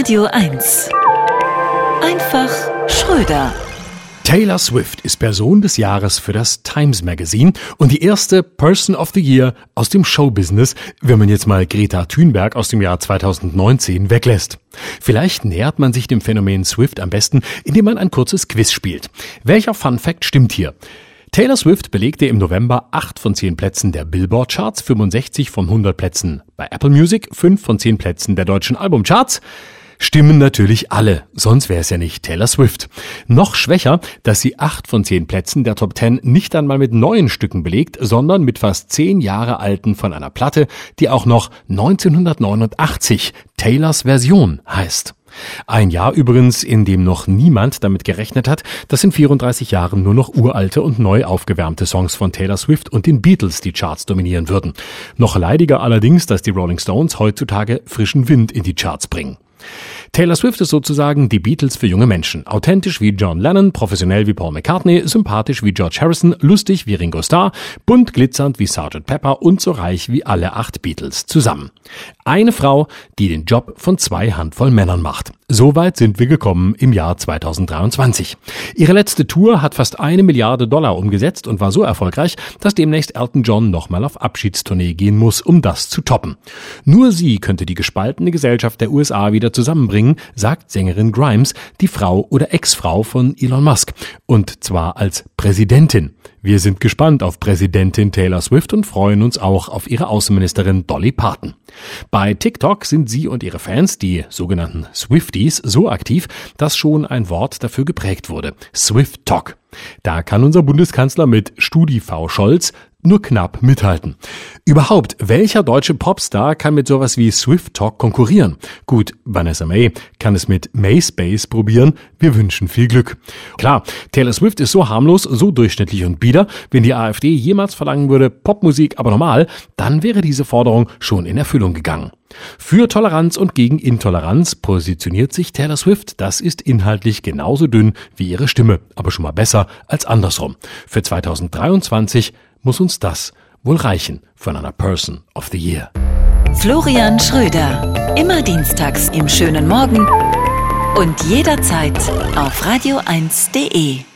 Radio 1. Einfach Schröder. Taylor Swift ist Person des Jahres für das Times Magazine und die erste Person of the Year aus dem Showbusiness, wenn man jetzt mal Greta Thunberg aus dem Jahr 2019 weglässt. Vielleicht nähert man sich dem Phänomen Swift am besten, indem man ein kurzes Quiz spielt. Welcher Fun Fact stimmt hier? Taylor Swift belegte im November 8 von 10 Plätzen der Billboard Charts, 65 von 100 Plätzen bei Apple Music, 5 von 10 Plätzen der deutschen Albumcharts. Stimmen natürlich alle, sonst wäre es ja nicht Taylor Swift. Noch schwächer, dass sie 8 von 10 Plätzen der Top 10 nicht einmal mit neuen Stücken belegt, sondern mit fast 10 Jahre alten von einer Platte, die auch noch 1989 Taylors Version heißt. Ein Jahr übrigens, in dem noch niemand damit gerechnet hat, dass in 34 Jahren nur noch uralte und neu aufgewärmte Songs von Taylor Swift und den Beatles die Charts dominieren würden. Noch leidiger allerdings, dass die Rolling Stones heutzutage frischen Wind in die Charts bringen. Taylor Swift ist sozusagen die Beatles für junge Menschen. Authentisch wie John Lennon, professionell wie Paul McCartney, sympathisch wie George Harrison, lustig wie Ringo Starr, bunt glitzernd wie Sgt. Pepper und so reich wie alle acht Beatles zusammen. Eine Frau, die den Job von zwei Handvoll Männern macht. So weit sind wir gekommen im Jahr 2023. Ihre letzte Tour hat fast eine Milliarde Dollar umgesetzt und war so erfolgreich, dass demnächst Elton John nochmal auf Abschiedstournee gehen muss, um das zu toppen. Nur sie könnte die gespaltene Gesellschaft der USA wieder zusammenbringen, sagt Sängerin Grimes, die Frau oder Ex-Frau von Elon Musk. Und zwar als Präsidentin. Wir sind gespannt auf Präsidentin Taylor Swift und freuen uns auch auf ihre Außenministerin Dolly Parton. Bei TikTok sind sie und ihre Fans, die sogenannten Swifties, so aktiv, dass schon ein Wort dafür geprägt wurde. Swift Talk. Da kann unser Bundeskanzler mit StudiV Scholz nur knapp mithalten. Überhaupt, welcher deutsche Popstar kann mit sowas wie Swift Talk konkurrieren? Gut, Vanessa May kann es mit Mayspace probieren. Wir wünschen viel Glück. Klar, Taylor Swift ist so harmlos, so durchschnittlich und bieder. Wenn die AfD jemals verlangen würde, Popmusik aber normal, dann wäre diese Forderung schon in Erfüllung gegangen. Für Toleranz und gegen Intoleranz positioniert sich Taylor Swift. Das ist inhaltlich genauso dünn wie ihre Stimme, aber schon mal besser als andersrum. Für 2023 muss uns das wohl reichen von einer Person of the Year. Florian Schröder. Immer dienstags im schönen Morgen und jederzeit auf radio1.de.